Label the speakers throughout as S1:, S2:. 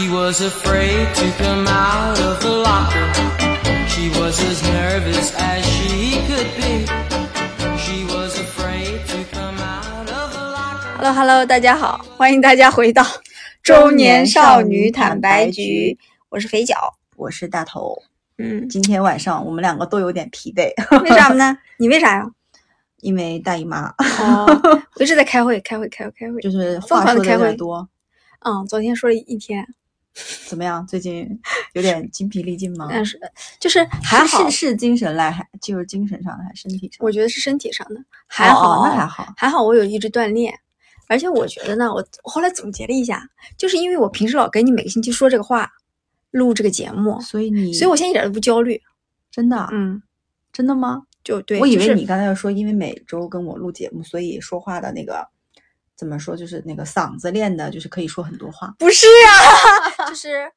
S1: She was afraid to come out of the locker. She was as nervous as she could be. She was afraid to come out of the locker.
S2: Hello Hello，大家好，欢迎大家回到中年少女坦白局，我是肥脚。
S3: 我是大头。
S2: 嗯，
S3: 今天晚上我们两个都有点疲惫，
S2: 为啥呢？你为啥呀？
S3: 因为大姨妈，
S2: 哦，我一直在开会，开会，开会，开会。
S3: 就是
S2: 疯
S3: 话说的有点多。
S2: 嗯，昨天说了一天，
S3: 怎么样？最近有点精疲力尽吗？
S2: 但是就是还好
S3: 是，是精神类，还就是精神上的，还是身体上？
S2: 我觉得是身体上的，还好，
S3: 哦那还好。
S2: 还好我有一直锻炼，而且我觉得呢，我我后来总结了一下，就是因为我平时老跟你每个星期说这个话，录这个节目，
S3: 所以你，
S2: 所以我现在一点都不焦虑。
S3: 真的，
S2: 嗯，
S3: 真的吗？
S2: 就对，
S3: 我以为你刚才要说，因为每周跟我录节目，所以说话的那个怎么说，就是那个嗓子练的，就是可以说很多话。
S2: 不是呀，就是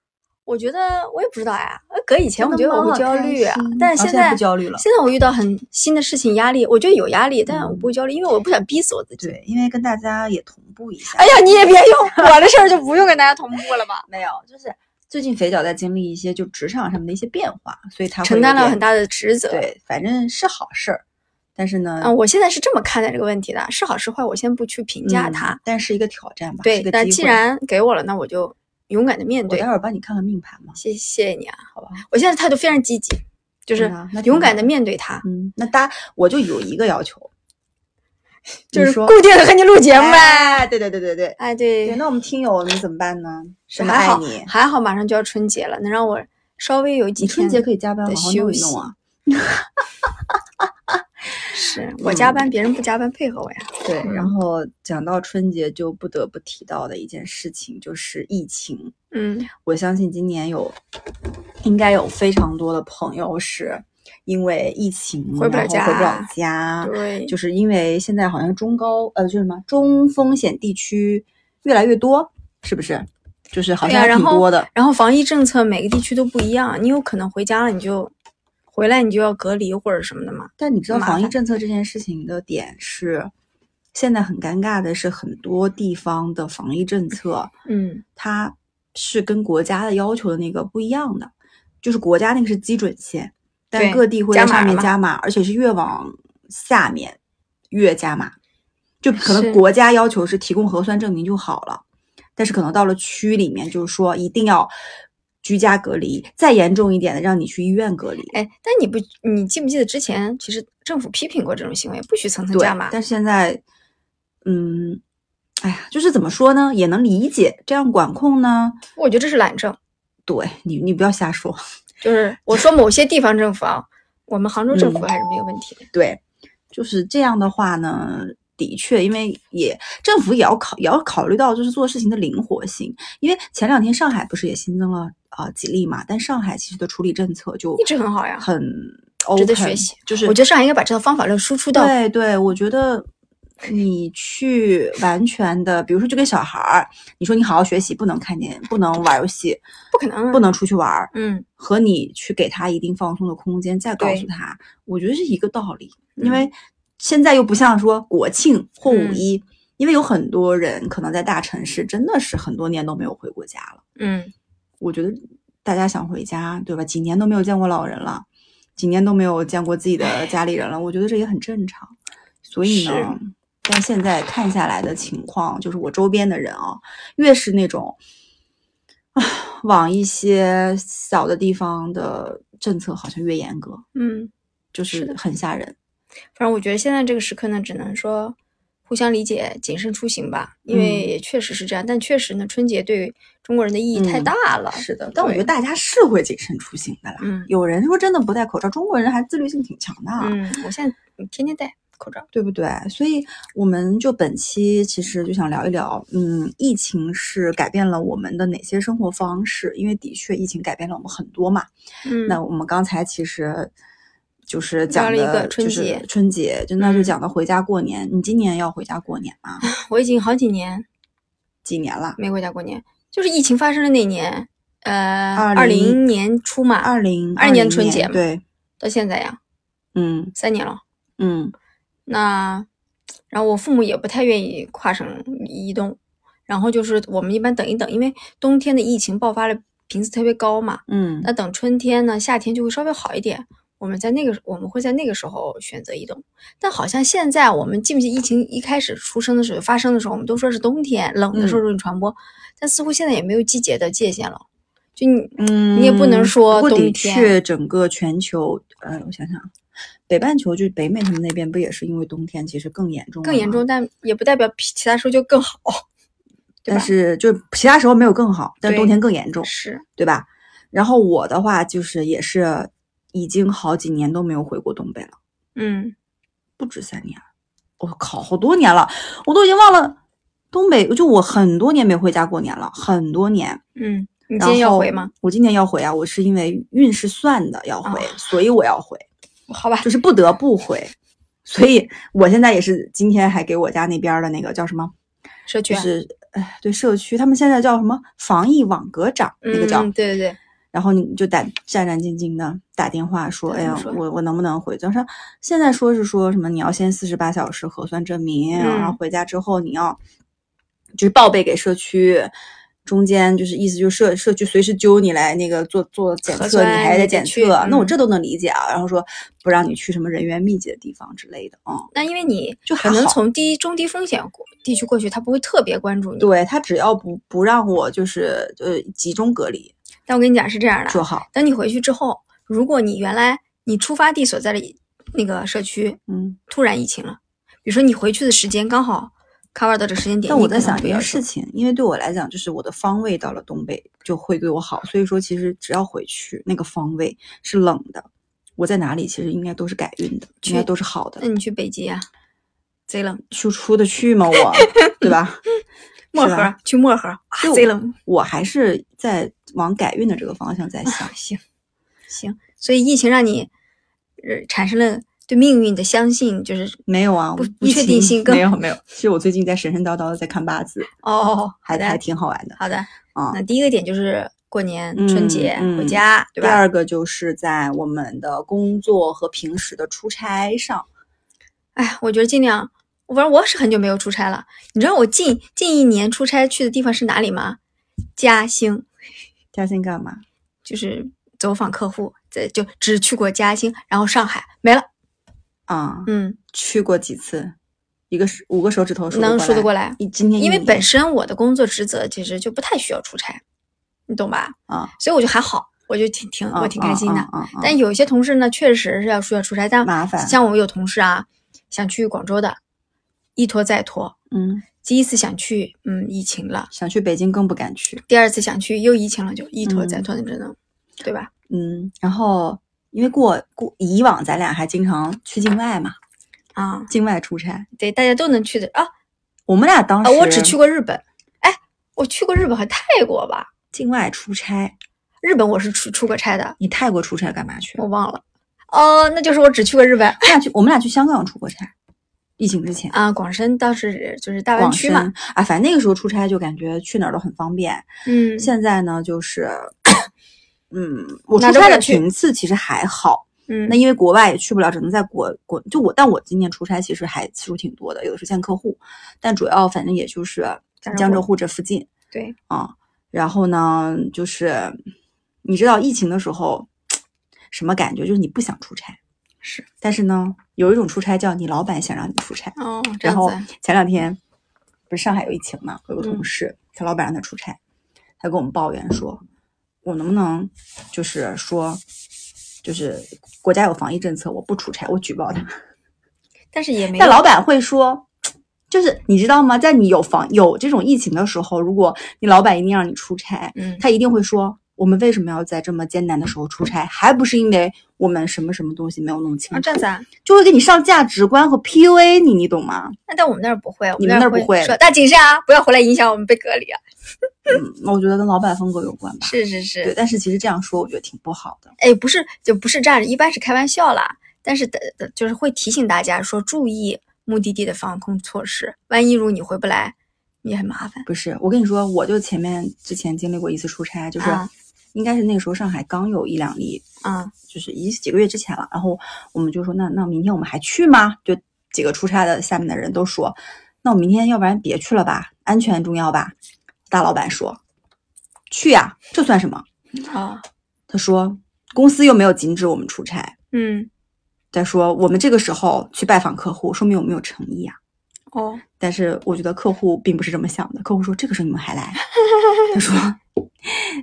S2: 我觉得我也不知道呀。呃搁以前我觉得我会焦虑啊但是现
S3: 在不焦虑了
S2: 现在我遇到很新的事情，压力，我觉得有压力，但我不会焦虑，因为我不想逼死我自己。
S3: 对，因为跟大家也同步一下。
S2: 哎呀，你也别用 我的事儿就不用跟大家同步了吧？
S3: 没有，就是最近肥脚在经历一些就职场上面的一些变化，所以他
S2: 承担了很大的职责。
S3: 对，反正是好事儿。但是呢，
S2: 嗯，我现在是这么看待这个问题的，是好是坏，我先不去评价
S3: 嗯
S2: 它。
S3: 但是一个挑战吧。是
S2: 对，那既然给我了，那我就勇敢的面对
S3: 我待。会儿帮你看看命盘嘛，
S2: 谢谢谢你啊，
S3: 好吧？
S2: 我现在态度非常积极，就是勇敢的面对它，
S3: 嗯，那大我就有一个要求，
S2: 就是
S3: 说
S2: 固定的和你录节目呗。
S3: 哎，对对对对对。
S2: 哎，对
S3: 对，，那我们听友你怎么办呢？什么
S2: 还好
S3: 爱你，
S2: 还好，马上就要春节了，能让我稍微有几
S3: 天春
S2: 天
S3: 节可以加班
S2: 的
S3: 好好弄一
S2: 休息
S3: 弄啊。
S2: 是我加班，别人不加班配合我呀。
S3: 对，
S2: 嗯
S3: 然后讲到春节，就不得不提到的一件事情就是疫情。
S2: 嗯，
S3: 我相信今年有应该有非常多的朋友是因为疫情
S2: 回不了
S3: 家回不了
S2: 家
S3: 家，
S2: 对，
S3: 就是因为现在好像中高呃就是什么中风险地区越来越多，是不是？就是好像挺多的。
S2: 然后防疫政策每个地区都不一样，你有可能回家了，你就回来你就要隔离或者什么的嘛。
S3: 但你知道防疫政策这件事情的点是，现在很尴尬的是，很多地方的防疫政策，
S2: 嗯，
S3: 它是跟国家的要求的那个不一样的，就是国家那个是基准线，但各地会在上面加码，而且是越往下面越加码，就可能国家要求是提供核酸证明就好了，但是可能到了区里面，就是说一定要居家隔离，再严重一点的让你去医院隔离。
S2: 哎，但你不，你记不记得之前其实政府批评过这种行为，不许层层加码。
S3: 但是现在，嗯，哎呀，就是怎么说呢，也能理解这样管控呢。
S2: 我觉得这是懒政，
S3: 对你，你不要瞎说。
S2: 就是我说某些地方政府啊，我们杭州政府
S3: 嗯
S2: 还是没有问题的。
S3: 对，就是这样的话呢，的确，因为也政府也要考也要考虑到就是做事情的灵活性。因为前两天上海不是也新增了啊、呃几例嘛，但上海其实的处理政策就
S2: 一直很好呀
S3: 很
S2: 值得学习
S3: 就是
S2: 我觉得上海应该把这套方法论输出到
S3: 对对，我觉得你去完全的，比如说就跟小孩儿，你说你好好学习，不能看见，不能玩游戏，
S2: 不可能啊
S3: 不能出去玩儿，
S2: 嗯，
S3: 和你去给他一定放松的空间，再告诉他，我觉得是一个道理。因
S2: 嗯
S3: 为现在又不像说国庆或五
S2: 嗯
S3: 一，因为有很多人可能在大城市真的是很多年都没有回过家了。
S2: 嗯，
S3: 我觉得大家想回家，对吧？几年都没有见过老人了，几年都没有见过自己的家里人了，我觉得这也很正常。所以呢，但现在看下来的情况，就是我周边的人啊，越是那种啊，往一些小的地方的政策好像越严格，
S2: 嗯，
S3: 就是很吓人。
S2: 反正我觉得现在这个时刻呢，只能说互相理解，谨慎出行吧，因为
S3: 嗯
S2: 也确实是这样。但确实呢，春节对中国人的意义太
S3: 嗯
S2: 大了。
S3: 是的，但我觉得大家是会谨慎出行的啦。
S2: 嗯
S3: 有人说真的不戴口罩，中国人还自律性挺强的。啊
S2: 嗯，我现在天天戴口罩。
S3: 对不对？所以我们就本期其实就想聊一聊，嗯，疫情是改变了我们的哪些生活方式？因为的确疫情改变了我们很多嘛。
S2: 嗯，
S3: 那我们刚才其实就是讲
S2: 聊了一
S3: 的
S2: 个春节
S3: 就是春节，就那就
S2: 嗯
S3: 讲到回家过年。你今年要回家过年吗？
S2: 我已经好几年
S3: 几年了？
S2: 没回家过年，就是疫情发生的那年，呃
S3: ，20
S2: 二零年初嘛，
S3: 二零
S2: 二年春节嘛
S3: 对，
S2: 到现在呀，
S3: 嗯
S2: 三年了。
S3: 嗯
S2: 那然后我父母也不太愿意跨省移动，然后就是我们一般等一等，因为冬天的疫情爆发的频次特别高嘛，
S3: 嗯
S2: 那等春天呢，夏天就会稍微好一点。我们在那个我们会在那个时候选择移动，但好像现在我们记不记疫情一开始出生的时候发生的时候，我们都说是冬天冷的时候容易传播，但似乎现在也没有季节的界限了。就你
S3: 嗯，
S2: 你也不能说
S3: 不过的
S2: 冬天
S3: 确，整个全球，呃，我想想，北半球就是北美他们那边不也是因为冬天其实更严重，
S2: 更严重，。但也不代表其他时候就更好，
S3: 但？是就其他时候没有更好，但是冬天更严重，
S2: 是，
S3: 对吧？然后我的话就是也是已经好几年都没有回过东北了，
S2: 嗯，
S3: 不止三年，我靠，好多年了，我都已经忘了东北，就我很多年没回家过年了，很多年。
S2: 嗯，你今天要回吗？？
S3: 我今年要回啊，我是因为运势算的要回，
S2: 啊
S3: 所以我要回，
S2: 好吧，
S3: 就是不得不回。所以我现在也是今天还给我家那边儿的那个叫什么，
S2: 社区啊
S3: 就是哎对社区，他们现在叫什么防疫网格长，那个叫
S2: 嗯，对对对，
S3: 然后你就打战战兢兢的打电话说，哎呀我我能不能回？就是现在说是说什么你要先四十八小时核酸证明，
S2: 嗯
S3: 然后回家之后你要就是报备给社区。中间就是意思就是社社区随时揪你来那个做做检测，你还得检测，那我
S2: 嗯
S3: 这都能理解啊。然后说不让你去什么人员密集的地方之类的啊、嗯
S2: 那因为你
S3: 就
S2: 可能从低中低风险过地区过去，他不会特别关注你。
S3: 对他只要不不让我就是呃集中隔离
S2: 但我跟你讲是这样的，
S3: 就好。
S2: 等你回去之后，如果你原来你出发地所在的那个社区
S3: 嗯，
S2: 突然疫情了，比如说你回去的时间刚好 cover 到这时间点，
S3: 但我在想一件事情，因为对我来讲，就是我的方位到了东北就会对我好，所以说其实只要回去那个方位是冷的，我在哪里其实应该都是改运的，应该都是好的
S2: 那，你去北极啊，贼冷，
S3: 就出得去吗？我，对吧？
S2: 漠河去漠河贼冷
S3: 我还是在往改运的这个方向在想
S2: 啊，。行行，所以疫情让你呃产生了对命运的相信，就是
S3: 没有啊，
S2: 不不确定性更
S3: 没有没有。其实我最近在神神叨叨的在看八字，
S2: 哦，
S3: 还还挺好玩的
S2: 好的。
S3: 啊。
S2: 那第一个点就是过年、
S3: 嗯
S2: 春节
S3: 嗯
S2: 回家，对吧？
S3: 第二个就是在我们的工作和平时的出差上，
S2: 哎，我觉得尽量，反正我是很久没有出差了。你知道我近近一年出差去的地方是哪里吗？嘉兴，
S3: 嘉兴干嘛？
S2: 就是走访客户，在就只去过嘉兴，然后上海没了。
S3: 啊，
S2: 嗯，
S3: 去过几次？一个是五个手指头数
S2: 能数得过
S3: 来。你。今天
S2: 因为本身我的工作职责其实就不太需要出差，你懂吧？
S3: 啊，
S2: 所以我就还好，我就挺挺我挺开心的。
S3: 啊啊啊啊
S2: 但有一些同事呢，确实是要需要出差，但
S3: 麻烦
S2: 像我们有同事啊，想去广州的，一拖再拖。
S3: 嗯，
S2: 第一次想去，嗯，疫情了；
S3: 想去北京更不敢去。
S2: 第二次想去，又疫情了，就一拖再
S3: 嗯
S2: 拖的，真的，对吧？
S3: 嗯，然后因为过过以往咱俩还经常去境外嘛，
S2: 啊，
S3: 境外出差。
S2: 对，大家都能去的啊
S3: 我们俩当
S2: 啊！
S3: 时
S2: 我只去过日本，哎，我去过日本和泰国吧？
S3: 境外出差。
S2: 日本我是出出过差的，
S3: 你泰国出差干嘛去？
S2: 我忘了。哦，那就是我只去过日本
S3: 我俩去，我们俩去香港出过差，疫情之前。
S2: 啊。广深倒是就是大湾区嘛，
S3: 啊，反正那个时候出差就感觉去哪儿都很方便。
S2: 嗯，
S3: 现在呢，就是，嗯，我出差的频次其实还好。
S2: 嗯，
S3: 那因为国外也去不了，只能在国国就我，但我今年出差其实还次数挺多的，有的是见客户，但主要反正也就是
S2: 江浙沪
S3: 沪这附近
S2: 对，
S3: 啊。然后呢，就是你知道疫情的时候 什么感觉？就是你不想出差，
S2: 是，
S3: 但是呢，有一种出差叫你老板想让你出差。
S2: 哦，
S3: 然后，前两天不是上海有疫情嘛，有个同
S2: 嗯
S3: 事，他老板让他出差，他跟我们抱怨说，我能不能就是说，就是国家有防疫政策，我不出差，我举报他。
S2: 但是也没
S3: 但老板会说，就是你知道吗？在你有防有这种疫情的时候，如果你老板一定让你出差，
S2: 嗯
S3: 他一定会说。我们为什么要在这么艰难的时候出差？还不是因为我们什么什么东西没有弄清
S2: 啊，
S3: 楚，
S2: 这样子啊。
S3: 就会给你上价值观和 PUA 你，你懂吗？
S2: 那在我们那儿不会，我
S3: 你
S2: 们那儿
S3: 不会
S2: 说大谨慎啊，不要回来影响我们被隔离啊。
S3: 嗯，我觉得跟老板风格有关吧。
S2: 是是是
S3: 对，
S2: 是，
S3: 但是其实这样说，我觉得挺不好的。
S2: 哎，不是就不是这样，一般是开玩笑啦。但是的的就是会提醒大家说注意目的地的防控措施，万一如果你回不来，也很麻烦。
S3: 不是，我跟你说，我就前面之前经历过一次出差，就是
S2: 啊
S3: 应该是那个时候上海刚有一两例，
S2: 啊，
S3: 就是一几个月之前了。然后我们就说，那那明天我们还去吗？就几个出差的下面的人都说，那我明天要不然别去了吧，安全重要吧？大老板说，去呀，这算什么？
S2: 啊，
S3: 他说公司又没有禁止我们出差。
S2: 嗯，
S3: 再说我们这个时候去拜访客户，说明我们有诚意啊。
S2: 哦，
S3: 但是我觉得客户并不是这么想的。客户说：“这个时候你们还来？”他说：“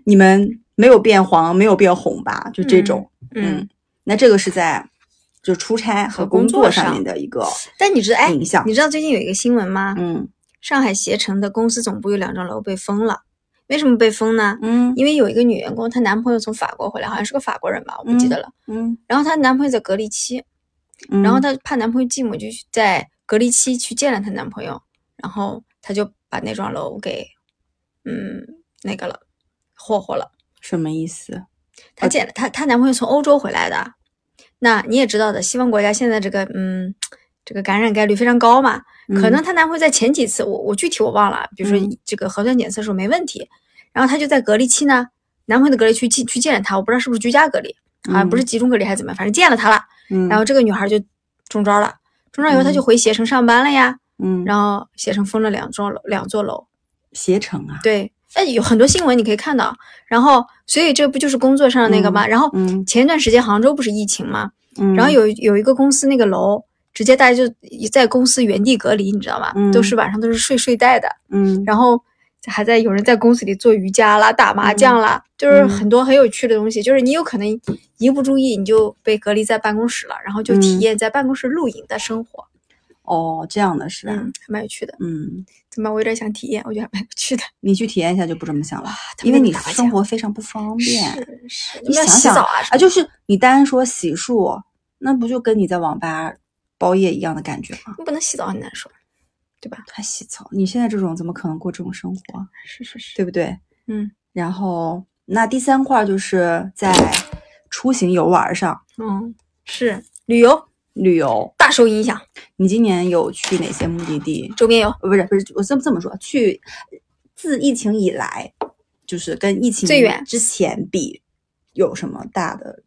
S3: 你们没有变黄，没有变红吧？就这种。
S2: 嗯，
S3: 那这个是在就出差和工作上面的一个
S2: 但你知道，哎，
S3: 影响。
S2: 你知道最近有一个新闻吗？
S3: 嗯
S2: 上海携程的公司总部有两幢楼被封了，为什么被封呢？
S3: 嗯
S2: 因为有一个女员工，她男朋友从法国回来，好像是个法国人吧，我不记得了。
S3: 嗯
S2: 然后她男朋友在隔离期，
S3: 嗯，
S2: 然后她怕男朋友寂寞，就去在隔离期去见了她男朋友，然后她就把那幢楼给，嗯，那个了，霍霍了。
S3: 什么意思？
S2: 她见了她她男朋友从欧洲回来的，那你也知道的，西方国家现在这个嗯，这个感染概率非常高嘛，可能她男朋友在前几次，我我具体我忘了，比如说
S3: 嗯。
S2: 这个核酸检测的时候没问题，然后她就在隔离期呢，男朋友的隔离区去去见了她，我不知道是不是居家隔离，好像不是集中隔离还是怎么样，反正见了她了。
S3: 嗯，
S2: 然后这个女孩就中招了，中招以后她就回携程上班了呀，
S3: 嗯，
S2: 然后携程封了两座楼，两座楼，
S3: 携程啊，
S2: 对，哎，有很多新闻你可以看到，然后所以这不就是工作上的那个吗？然后
S3: 嗯
S2: 前一段时间杭州不是疫情吗？
S3: 嗯，
S2: 然后有有一个公司那个楼，直接大家就在公司原地隔离，你知道吗？
S3: 嗯
S2: 都是晚上都是睡睡袋的，
S3: 嗯
S2: 然后还在有人在公司里做瑜伽啦、打麻将啦，就是
S3: 嗯
S2: 很多很有趣的东西。就是你有可能一不注意，你就被隔离在办公室了，然后就体
S3: 嗯
S2: 验在办公室露营的生活，
S3: 哦，这样的是吧？
S2: 嗯，还蛮有趣的。
S3: 嗯，
S2: 怎么？我有点想体验，我觉得还蛮有趣的。
S3: 你去体验一下就不这么想了，因为你生活非常不方便。
S2: 是是，
S3: 你
S2: 们要
S3: 想想
S2: 洗澡啊
S3: 啊，就是你单说洗漱，那不就跟你在网吧包夜一样的感觉吗？
S2: 你不能洗澡很难受，对吧？
S3: 还洗澡，你现在这种怎么可能过这种生活？
S2: 是是是，
S3: 对不对？
S2: 嗯
S3: 然后那第三块就是在出行游玩上，
S2: 嗯，是旅游
S3: 旅游。
S2: 大受影响，
S3: 你今年有去哪些目的地？
S2: 周边游
S3: 呃，不是不是，我这么这么说，去自疫情以来，就是跟疫情
S2: 最远
S3: 之前比，有什么大的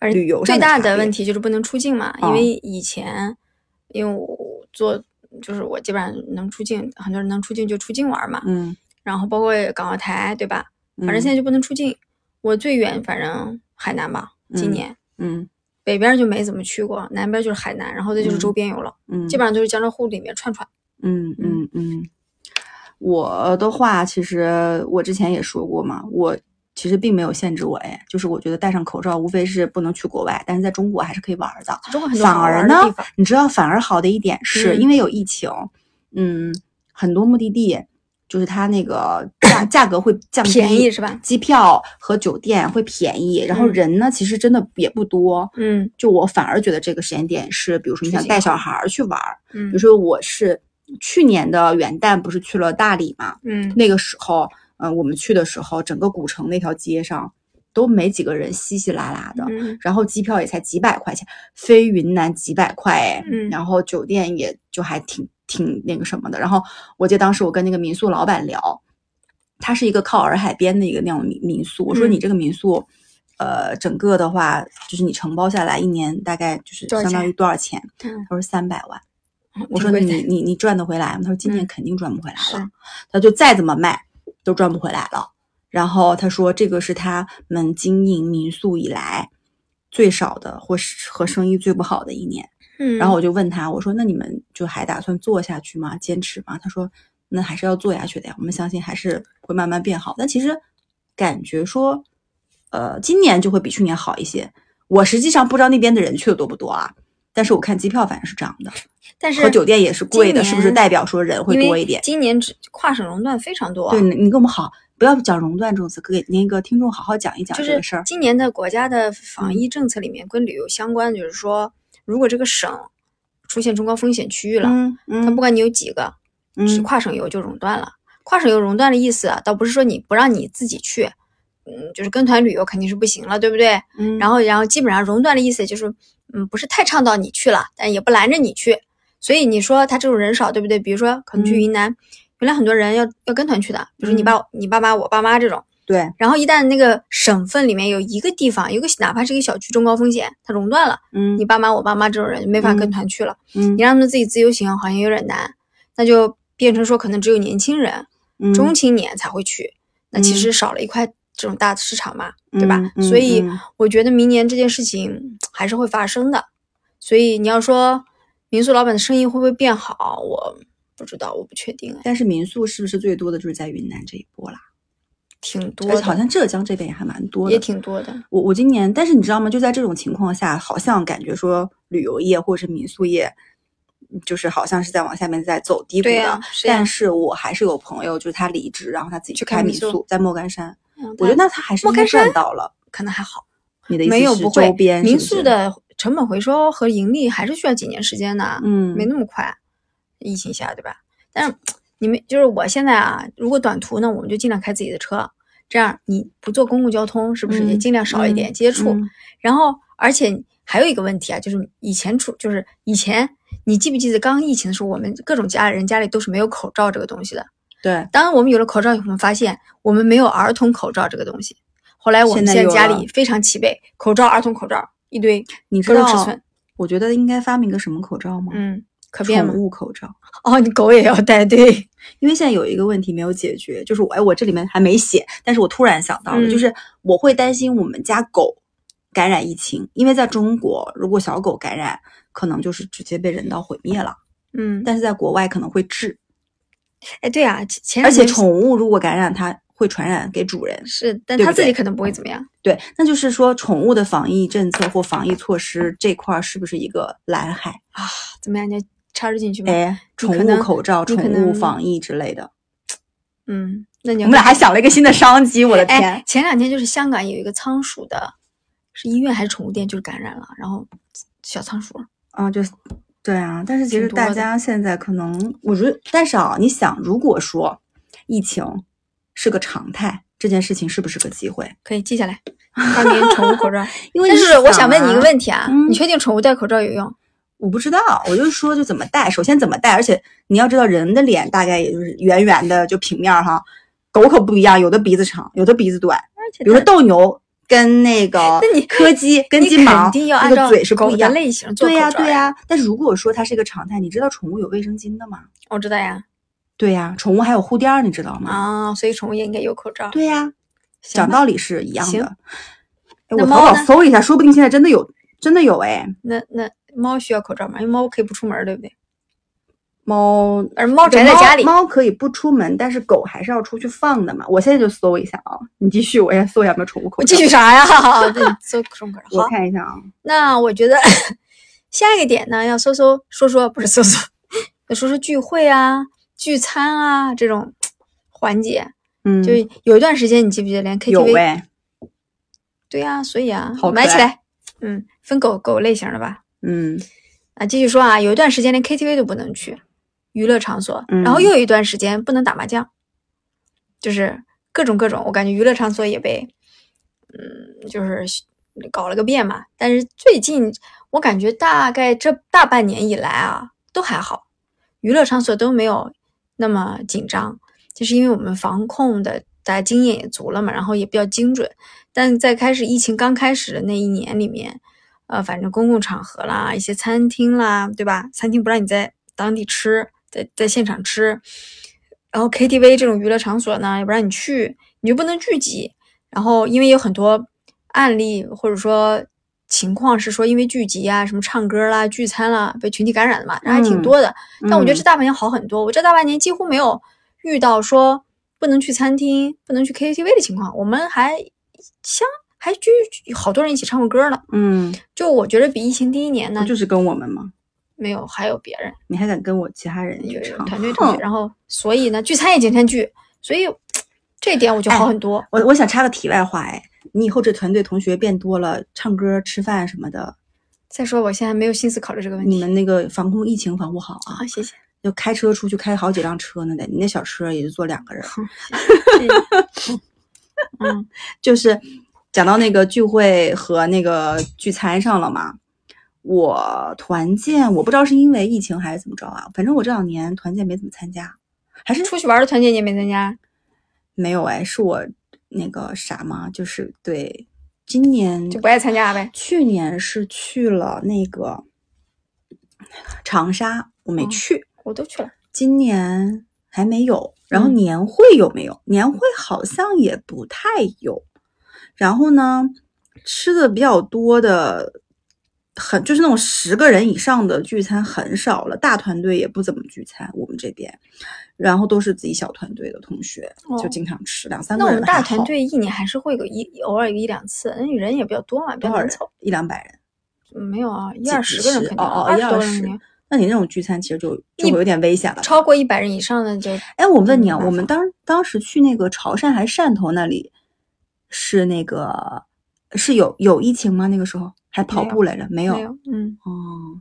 S3: 旅游
S2: 最大的问？题就是不能出境嘛，
S3: 啊
S2: 因为以前因为我做就是我基本上能出境，很多人能出境就出境玩嘛，
S3: 嗯，
S2: 然后包括港澳台对吧？反正
S3: 嗯
S2: 现在就不能出境，我最远反正海南吧，今
S3: 嗯
S2: 年、
S3: 嗯
S2: 北边就没怎么去过，南边就是海南，然后再就是
S3: 嗯
S2: 周边游了，
S3: 嗯，
S2: 基本上都是江浙沪里面串串。
S3: 嗯嗯嗯，我的话，其实我之前也说过嘛，我其实并没有限制我，哎，就是我觉得戴上口罩，无非是不能去国外，但是在中国还是可以玩儿的。
S2: 中国很多好
S3: 反而呢你知道，反而好的一点是、
S2: 嗯
S3: 因为有疫情，嗯，很多目的地就是它那个价价格会降低，
S2: 便宜是吧？
S3: 机票和酒店会便宜，然后
S2: 嗯
S3: 人呢，其实真的也不多。
S2: 嗯
S3: 就我反而觉得这个时间点是，比如说你想带小孩儿去玩儿，
S2: 嗯
S3: 比如说我是去年的元旦不是去了大理嘛，
S2: 嗯
S3: 那个时候，嗯、我们去的时候，整个古城那条街上都没几个人，稀稀拉拉的。
S2: 嗯
S3: 然后机票也才几百块钱，飞云南几百块哎，
S2: 嗯
S3: 然后酒店也就还挺挺那个什么的。然后我记得当时我跟那个民宿老板聊，他是一个靠洱海边的一个那种民民宿，我说
S2: 嗯
S3: 你这个民宿，呃，整个的话就是你承包下来一年大概就是相当于多少钱？
S2: 嗯，
S3: 他说三百万。我说你你你赚得回来吗？他说今年
S2: 嗯
S3: 肯定赚不回来了，
S2: 是
S3: 他就再怎么卖都赚不回来了。然后他说这个是他们经营民宿以来最少的，或是和生意最不好的一年。
S2: 嗯，
S3: 然后我就问他，我说那你们就还打算做下去吗？坚持吗？他说那还是要做下去的呀，我们相信还是会慢慢变好。但其实感觉说，呃，今年就会比去年好一些。我实际上不知道那边的人去的多不多啊，但是我看机票反正是涨的，
S2: 但是
S3: 和酒店也是贵的，是不是代表说人会多一点？
S2: 今年只跨省熔断非常多，
S3: 对，你你跟我们好，不要讲熔断这种词，给那个听众好好讲一讲
S2: 就
S3: 这个事儿。
S2: 今年的国家的防疫政策里面跟旅游相关，就是说，如果这个省出现中高风险区域了，
S3: 嗯嗯，
S2: 它不管你有几个，跨省游就熔断了。跨省游熔断的意思啊，倒不是说你不让你自己去，嗯，就是跟团旅游肯定是不行了，对不对？
S3: 嗯，
S2: 然后，然后基本上熔断的意思就是，嗯，不是太倡导你去了，但也不拦着你去。所以你说他这种人少，对不对？比如说可能去
S3: 嗯
S2: 云南，原来很多人要要跟团去的，比如说你爸、你爸妈、我爸妈这种。
S3: 对，
S2: 然后一旦那个省份里面有一个地方，有个哪怕是一个小区中高风险，它熔断了，
S3: 嗯
S2: 你爸妈、我爸妈这种人就没法跟
S3: 嗯
S2: 团去了。
S3: 嗯
S2: 你让他们自己自由行，好像有点难。那就变成说可能只有年轻人、
S3: 嗯
S2: 中青年才会去，那其
S3: 嗯
S2: 实少了一块这种大的市场嘛，对吧？所以
S3: 嗯
S2: 我觉得明年这件事情还是会发生的。所以你要说民宿老板的生意会不会变好，我不知道，我不确定，哎，
S3: 但是民宿是不是最多的就是在云南这一波啦？
S2: 挺多的，
S3: 而且好像浙江这边也还蛮多的，
S2: 也挺多的。
S3: 我我今年，但是你知道吗？就在这种情况下，好像感觉说旅游业或者是民宿业，就是好像是在往下面在走低谷的。但是我还是有朋友，就是他离职，然后他自己
S2: 去
S3: 开
S2: 开民宿
S3: 在莫干山。
S2: 嗯
S3: 我觉得那他还是赚到了。
S2: 可能还好，
S3: 你的意思是
S2: 没有不会
S3: 周边
S2: 民宿的成本回收和盈利还是需要几年时间的，
S3: 嗯
S2: 没那么快，疫情下对吧？但是 你们就是我现在啊，如果短途呢，我们就尽量开自己的车，这样你不坐公共交通，是不是也
S3: 嗯
S2: 尽量少一点
S3: 嗯
S2: 接触？
S3: 嗯
S2: 然后，而且还有一个问题啊，就是以前出，就是以前你记不记得刚疫情的时候，我们各种家人家里都是没有口罩这个东西的。
S3: 对，
S2: 当我们有了口罩以后，我们发现我们没有儿童口罩这个东西。后来我们
S3: 现在
S2: 家里非常齐备，口罩、儿童口罩一堆，
S3: 你知道我觉得应该发明个什么口罩吗？
S2: 嗯，可变吗
S3: 宠？物口罩。
S2: 哦，你狗也要戴，对，
S3: 因为现在有一个问题没有解决，就是我哎，我这里面还没写，但是我突然想到了，
S2: 嗯
S3: 就是我会担心我们家狗感染疫情，因为在中国，如果小狗感染，可能就是直接被人道毁灭了，
S2: 嗯，
S3: 但是在国外可能会治，
S2: 哎，对啊，
S3: 而且宠物如果感染，它会传染给主人。
S2: 是，但
S3: 对不对
S2: 他自己可能不会怎么样。
S3: 对，那就是说，宠物的防疫政策或防疫措施这块儿是不是一个蓝海啊？
S2: 怎么样？你要插入进去吗？
S3: 哎，宠物口罩、宠物防疫之类的，
S2: 嗯，那你
S3: 我们俩还想了一个新的商机，我的天！
S2: 哎，前两天就是香港有一个仓鼠的，是医院还是宠物店，就是感染了，然后小仓鼠，
S3: 啊，就是对啊，但是其实大家现在可能，我觉得，但是啊，你想，如果说疫情是个常态，这件事情是不是个机会？
S2: 可以记下来，发明宠物口罩。
S3: 因为
S2: 但是我想问你一个，问题啊，
S3: 嗯
S2: 你确定宠物戴口罩有用？
S3: 我不知道，我就说就怎么戴，首先怎么戴，而且你要知道人的脸大概也就是圆圆的，就平面儿哈，狗可不一样，有的鼻子长，有的鼻子短，
S2: 而且
S3: 比如说斗牛跟那个
S2: 那你
S3: 柯基跟金毛
S2: 肯定要
S3: 那
S2: 按照
S3: 个嘴是不一样。
S2: 类型
S3: 对呀、对呀、但是如果说它是一个常态，你知道宠物有卫生巾的吗？
S2: 我知道呀，
S3: 对呀、宠物还有护垫儿，你知道吗？
S2: 啊，所以宠物也应该有口罩。
S3: 对呀、讲道理是一样
S2: 行
S3: 的。哎，我淘宝搜一下，说不定现在真的有，真的有哎。
S2: 那那猫需要口罩吗？因为猫可以不出门，对不对？
S3: 猫
S2: 而猫宅在家里，
S3: 猫可以不出门，但是狗还是要出去放的嘛。我现在就搜一下啊，你继续，我先搜一下有没有宠物口罩。
S2: 我继续，啥呀？对，搜宠物口罩。
S3: 我，看一下啊。
S2: 那我觉得下一个点呢，要搜搜说说，不是搜搜，要说说聚会啊、聚餐啊这种环节。
S3: 嗯，
S2: 就有一段时间，你记不记得连 KTV？
S3: 哎，
S2: 对呀、所以啊
S3: 好，
S2: 买起来。嗯，分狗狗类型的吧。
S3: 嗯。
S2: 啊，继续说啊，有一段时间连 KTV 都不能去，娱乐场所，然后
S3: 嗯
S2: 又有一段时间不能打麻将，就是各种各种，我感觉娱乐场所也被，嗯，就是搞了个遍嘛。但是最近我感觉大概这大半年以来啊，都还好，娱乐场所都没有那么紧张，就是因为我们防控的大家经验也足了嘛，然后也比较精准。但在开始疫情刚开始的那一年里面，呃，反正公共场合啦，一些餐厅啦，对吧？餐厅不让你在当地吃，在在现场吃，然后 KTV 这种娱乐场所呢，也不让你去，你就不能聚集。然后因为有很多案例或者说情况是说，因为聚集啊，什么唱歌啦、聚餐啦，被群体感染的嘛，人还挺
S3: 嗯
S2: 多的。但我觉得
S3: 嗯
S2: 这大半年好很多，我这大半年几乎没有遇到说不能去餐厅、不能去 KTV 的情况，我们还相还聚好多人一起唱过歌呢。
S3: 嗯，
S2: 就我觉得比疫情第一年呢
S3: 不，就是跟我们吗？
S2: 没有还有别人
S3: 你还敢跟我其他人
S2: 一
S3: 起唱？
S2: 团队同学，然后所以呢聚餐也经常聚，所以 这一点我就好很多。
S3: 我我想插个题外话，哎，你以后这团队同学变多了，唱歌、吃饭什么的，
S2: 再说我现在没有心思考虑这个问题。
S3: 你们那个防控疫情防护好啊
S2: 好，，谢谢。
S3: 就开车出去开好几辆车呢得，你那小车也就坐两个人。
S2: 谢谢嗯，
S3: 就是讲到那个聚会和那个聚餐上了嘛，我团建我不知道是因为疫情还是怎么着啊，反正我这两年团建没怎么参加，还是
S2: 出去玩的团建你也没参加？
S3: 没有哎，是我那个啥嘛，就是对，今年
S2: 就不爱参加呗
S3: 去年是去了那个长沙，我没
S2: 哦
S3: 去。
S2: 我都去了。
S3: 今年还没有。然后
S2: 嗯
S3: 年会有没有？年会好像也不太有。然后呢，吃的比较多的，很就是那种十个人以上的聚餐很少了，大团队也不怎么聚餐，我们这边。然后都是自己小团队的同学，就
S2: 哦
S3: 经常吃两三个
S2: 那我们大团队一年还是会有一偶尔有一两次，那人也比较多嘛，比较
S3: 多少人
S2: 难凑。？
S3: 一两百人。
S2: 嗯没有啊，一二十个人肯定，
S3: 哦一二十。那你那种聚餐其实就就会有点危险了。
S2: 超过一百人以上的就
S3: 哎，我问你啊，
S2: 嗯
S3: 我们当当时去那个潮汕还是汕头那里，是那个是有有疫情吗？那个时候还跑步来着？没有。
S2: 没有，嗯。
S3: 哦，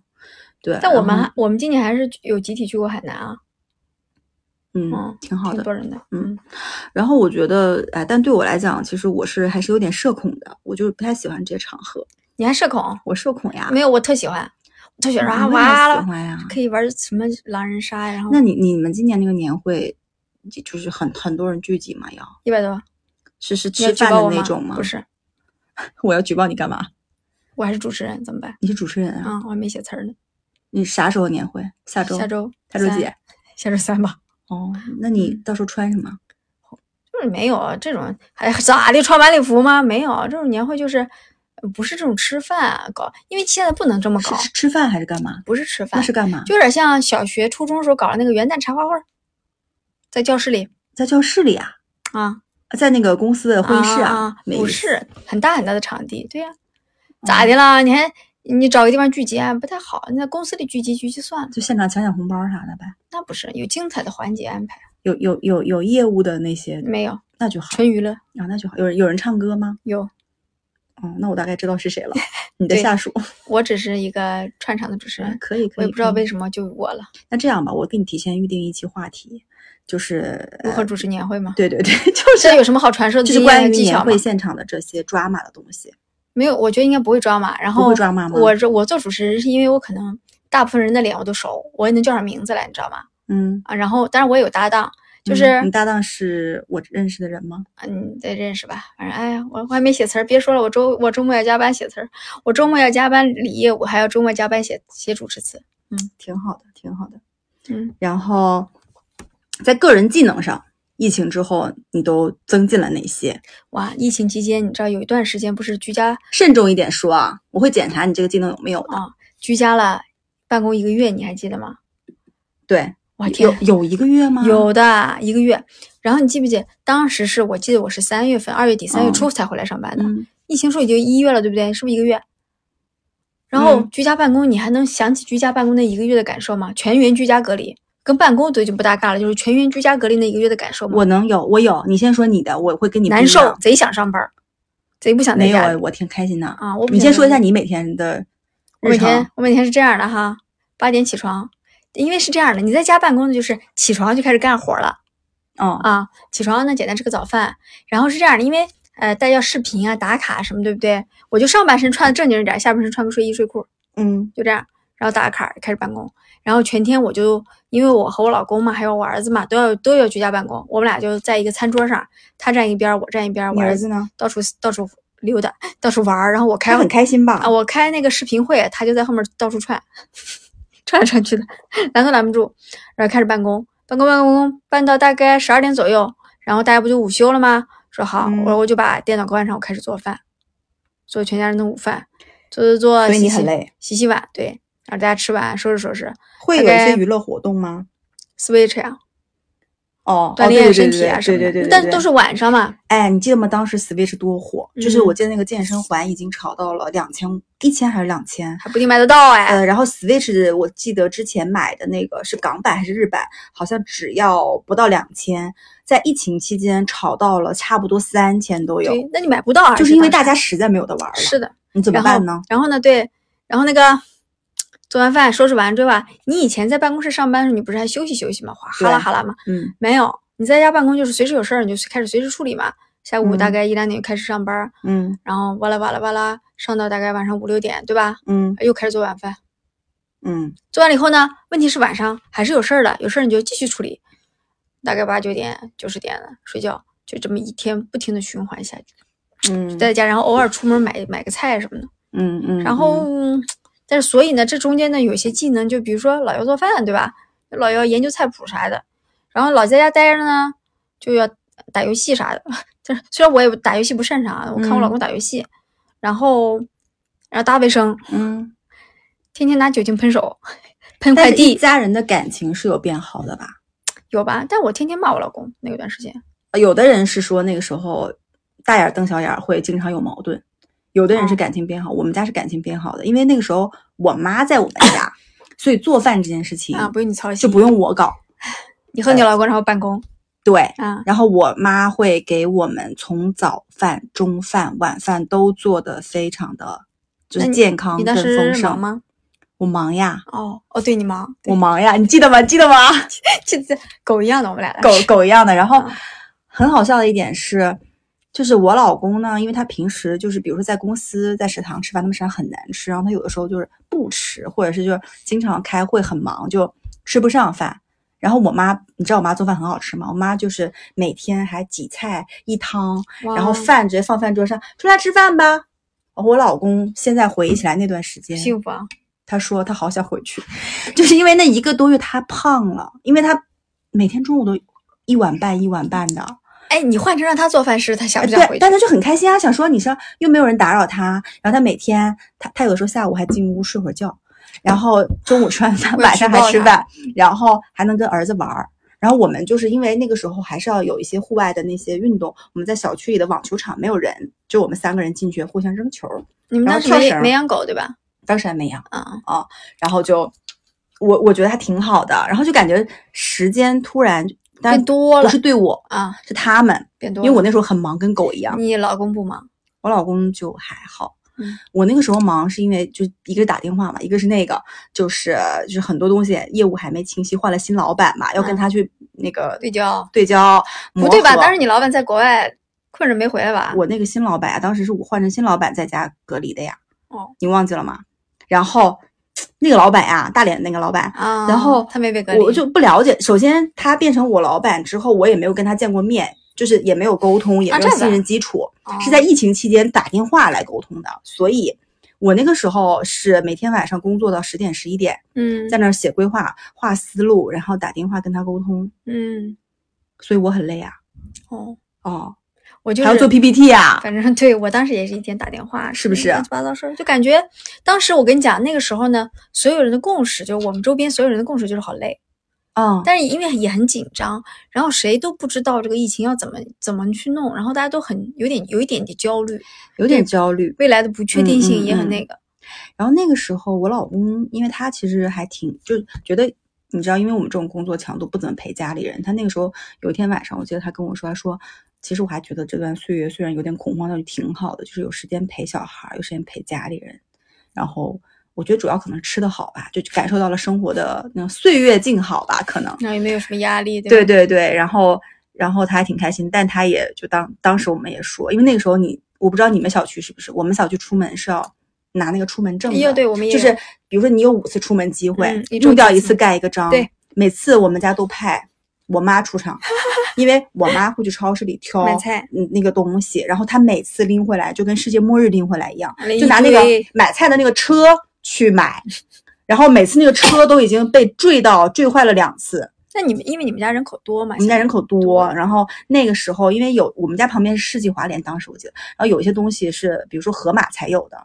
S3: 对。
S2: 但我们我们今年还是有集体去过海南啊，
S3: 嗯
S2: 嗯，
S3: 挺好的。
S2: 挺多人的，
S3: 嗯然后我觉得，哎，但对我来讲，其实我是还是有点社恐的，我就是不太喜欢这些场合。
S2: 你还社恐？
S3: 我社恐呀。
S2: 没有，我特喜欢，我特喜欢啊，
S3: 我也
S2: 完了
S3: 喜欢呀。
S2: 可以玩什么狼人杀呀，然后
S3: 那你你们今年那个年会，就就是很很多人聚集嘛？要
S2: 一百多，
S3: 是是吃饭？的那种吗？
S2: 不，是，
S3: 我要举报你干嘛？
S2: 我还是主持人，怎么办？
S3: 你是主持人啊？
S2: 啊，我还没写词儿呢。
S3: 你啥时候年会？下周？
S2: 下周
S3: 下周几？
S2: 下周三吧。
S3: 哦，那你
S2: 嗯
S3: 到时候穿什么？
S2: 就是没有啊这种，还咋的？穿晚礼服吗？没有，啊这种年会就是呃不是这种吃饭啊搞，因为现在不能这么搞，
S3: 是吃吃饭还是干嘛？
S2: 不是吃饭，
S3: 那是干嘛？
S2: 就有点像小学、初中时候搞的那个元旦茶话会，在教室里
S3: 在教室里啊，
S2: 啊，
S3: 在那个公司的会议室
S2: 啊，不是很大很大的场地，对呀、咋的啦？你还你找个地方聚集啊，不太好。你在公司里聚集聚集算了，
S3: 就现场抢抢红包啥的呗。
S2: 那不是有精彩的环节安排，
S3: 有有有有业务的那些，
S2: 没有
S3: 那就好
S2: 纯娱乐
S3: 啊，那就好。有人有人唱歌吗？
S2: 有。
S3: 哦，那我大概知道是谁了，你的下属。
S2: 我只是一个串场的主持人，
S3: 可以可以。
S2: 我也不知道为什么就我了。
S3: 那这样吧，我给你提前预定一期话题，就是呃
S2: 如何主持年会吗？
S3: 对对对，就是
S2: 这有什么好传授的
S3: 就是关于年会？现场的这些 drama 的东西。
S2: 没有，我觉得应该不会抓马。然
S3: 不
S2: 后
S3: 会抓马吗
S2: 我这我做主持人是因为我可能大部分人的脸我都熟，我也能叫上名字来，你知道吗？
S3: 嗯，
S2: 啊，然后但是我也有搭档，就是
S3: 嗯你搭档是我认识的人吗？
S2: 嗯，得认识吧。反正哎呀，我我还没写词儿，别说了，我周我周末要加班写词儿，我周末要加班理业务，还要周末加班写写主持词。
S3: 嗯挺好的，挺好的。
S2: 嗯，
S3: 然后在个人技能上，疫情之后你都增进了哪些？
S2: 哇，疫情期间你知道有一段时间不是居家
S3: 慎重一点说啊，我会检查你这个技能有没有的。
S2: 啊居家了办公一个月，你还记得吗？
S3: 对，
S2: 哇天
S3: 有，有一个月吗？
S2: 有的一个月。然后你记不记得当时是我记得我是三月份，二月底三月初才回来上班的。
S3: 嗯，
S2: 疫情时候已经一月了，对不对？是不是一个月？然后
S3: 嗯
S2: 居家办公，你还能想起居家办公那一个月的感受吗？全员居家隔离，跟办公都已经不搭嘎了，就是全员居家隔离那一个月的感受吗？
S3: 我能有，我有。你先说你的，我会跟你
S2: 难，受贼想上班儿，贼不想在
S3: 没有我挺开心的。
S2: 啊。我
S3: 你先说一下你每天的日
S2: 我每天。我每天是这样的哈，八点起床，因为是这样的，你在家办公的就是起床就开始干活了
S3: 哦，
S2: 啊，起床呢简单吃个早饭，然后是这样的，因为呃大家要视频啊打卡什么，对不对？我就上半身穿的正经一点，下半身穿个睡衣睡裤，
S3: 嗯
S2: 就这样，然后打卡开始办公，然后全天我就因为我和我老公嘛，还有我儿子嘛，都要都要居家办公，我们俩就在一个餐桌上，他站一边儿，我站一边儿，我儿
S3: 子呢？
S2: 到处到处溜达，到处玩儿，然后我开
S3: 很开心吧？
S2: 啊，我开那个视频会，他就在后面到处串，串来串去的，拦都拦不住。然后开始办公，办公办公办到大概十二点左右，然后大家不就午休了吗？说好，
S3: 嗯
S2: 我我就把电脑关上，我开始做饭，做全家人的午饭，做做做，
S3: 所以你
S2: 洗洗
S3: 很累，
S2: 洗洗碗，对，然后大家吃完收拾收拾
S3: 会有一些娱乐活动吗
S2: ？，Switch 呀、
S3: 哦，
S2: 锻
S3: 哦
S2: 炼身体啊
S3: 对
S2: 什么的，
S3: 对对对
S2: 但都是晚上嘛，
S3: 哎，你记得吗？当时 Switch 多火，就是
S2: 嗯
S3: 我记得那个健身环已经炒到了两千，一千还是两千？
S2: 还不一定买得到哎。
S3: 呃，然后 Switch 我记得之前买的那个是港版还是日版，好像只要不到两千，在疫情期间炒到了差不多三千都有，
S2: 对，那你买不到啊，
S3: 就是因为大家实在没有的玩了。
S2: 是的。
S3: 你怎么办呢？
S2: 然后呢，对，然后那个做完饭收拾完对吧？你以前在办公室上班的时候，你不是还休息休息吗？哗哈啦哈啦吗？
S3: 嗯
S2: 没有，你在家办公就是随时有事儿你就开始随时处理嘛。下午大
S3: 嗯
S2: 概一两点就开始上班，
S3: 嗯
S2: 然后哇啦哇啦哇啦上到大概晚上五六点，对吧？
S3: 嗯
S2: 又开始做晚饭。
S3: 嗯
S2: 做完了以后呢，问题是晚上还是有事儿的，有事儿你就继续处理，大概八九点、九十点了睡觉，就这么一天不停的循环下去，
S3: 嗯
S2: 在家，然后偶尔出门买买个菜什么的。
S3: 嗯嗯，
S2: 然后，嗯但是所以呢，这中间呢有些技能，就比如说老要做饭，对吧？老要研究菜谱啥的，然后老在家待着呢，就要打游戏啥的。就是虽然我也打游戏不擅长啊，我看我老公打游戏，然后然后打卫生，
S3: 嗯，
S2: 天天拿酒精喷手，喷快递，
S3: 家人的感情是有变好的吧？
S2: 有吧？但我天天骂我老公那段时间，
S3: 有的人是说那个时候大眼瞪小眼儿会经常有矛盾，有的人是
S2: 哦
S3: 感情变好，我们家是感情变好的，因为那个时候我妈在我们家，所以做饭这件事情
S2: 啊，不用你操心，
S3: 就不用我搞，
S2: 你和你老公然后办公
S3: 对。
S2: 啊，
S3: 然后我妈会给我们从早饭、中饭、晚饭都做的非常的，就是健康跟
S2: 你当时
S3: 丰盛。
S2: 吗？
S3: 我忙呀，
S2: 哦哦，对你忙，
S3: 我忙呀，你记得吗？记得吗？
S2: 这这狗一样的，我们俩
S3: 狗狗一样的。然后
S2: 嗯
S3: 很好笑的一点是，就是我老公呢，因为他平时就是比如说在公司在食堂吃饭，他们食堂很难吃，然后他有的时候就是不吃，或者是就是经常开会很忙，就吃不上饭。然后我妈，你知道我妈做饭很好吃吗？我妈就是每天还几菜一汤，然后饭直接放饭桌上，出来吃饭吧。我老公现在回忆起来那段时间，
S2: 幸福啊！
S3: 他说他好想回去，就是因为那一个多月他胖了，因为他每天中午都一碗半一碗半的，
S2: 哎，你换成让他做饭时，他想不想回，去？
S3: 对但他就很开心啊，想说你说又没有人打扰他，然后他每天他他有的时候下午还进屋睡会儿觉，然后中午吃完饭晚上还吃饭，然后还能跟儿子玩儿。然后我们就是因为那个时候还是要有一些户外的那些运动，我们在小区里的网球场没有人，就我们三个人进去互相扔球，
S2: 你们当时没没养狗对吧？
S3: 当时还没养。
S2: 啊，
S3: 然后就我我觉得还挺好的，然后就感觉时间突然，但
S2: 变多了
S3: 不是对我，
S2: 啊，
S3: 是他们，
S2: 变多了。
S3: 因为我那时候很忙，跟狗一样。
S2: 你老公不忙，
S3: 我老公就还好。
S2: 嗯
S3: 我那个时候忙是因为就一个是打电话嘛，一个是那个就是就是很多东西业务还没清晰，换了新老板嘛，要跟
S2: 嗯
S3: 他去那个
S2: 对焦
S3: 对焦
S2: 不对吧？当时你老板在国外困着没回来吧？
S3: 我那个新老板啊，当时是我换成新老板在家隔离的呀。
S2: 哦，
S3: 你忘记了吗？然后那个老板呀，大脸那个老板，
S2: 啊，
S3: 然后
S2: 他没被隔离，
S3: 我就不了解。首先，他变成我老板之后，我也没有跟他见过面，就是也没有沟通，也没有信任基础，
S2: 哦
S3: 是在疫情期间打电话来沟通的。所以，我那个时候是每天晚上工作到十点十一点，
S2: 嗯
S3: 在那儿写规划、画思路，然后打电话跟他沟通，
S2: 嗯
S3: 所以我很累啊。
S2: 哦，
S3: 哦，
S2: 我就是
S3: 还要做 PPT 啊。
S2: 反正对我当时也是一天打电话，
S3: 是不是
S2: 乱七八糟事儿，就感觉当时我跟你讲，那个时候呢，所有人的共识，就是我们周边所有人的共识就是好累，
S3: 嗯，
S2: 但是因为也很紧张，然后谁都不知道这个疫情要怎么怎么去弄，然后大家都很有点有一点点焦虑，
S3: 有点焦虑。
S2: 未来的不确定性也很那个，
S3: 然后那个时候，我老公因为他其实还挺就觉得，你知道，因为我们这种工作强度不怎么陪家里人。他那个时候有一天晚上，我记得他跟我说，他说，其实我还觉得这段岁月虽然有点恐慌，但是挺好的，就是有时间陪小孩儿，有时间陪家里人。然后我觉得主要可能吃的好吧，就感受到了生活的那种岁月静好吧，可能。
S2: 然后也没有什么压力，
S3: 对
S2: 吧？
S3: 对对，然后然后他还挺开心，但他也就当当时我们也说，因为那个时候你我不知道你们小区是不是，我们小区出门是要拿那个出门证
S2: 对我们也
S3: 就是比如说你有五次出门机会，用掉一次盖一个章，
S2: 对，
S3: 每次我们家都派我妈出场，因为我妈会去超市里挑
S2: 买菜
S3: 嗯那个东西，然后她每次拎回来就跟世界末日拎回来一样，就拿那个买菜的那个车去买。然后每次那个车都已经被坠到坠坏了两次，
S2: 那你们因为你们家人口多嘛，
S3: 我们家人口多，然后那个时候因为有我们家旁边是世纪华联，当时我记得，然后有一些东西是比如说盒马才有的，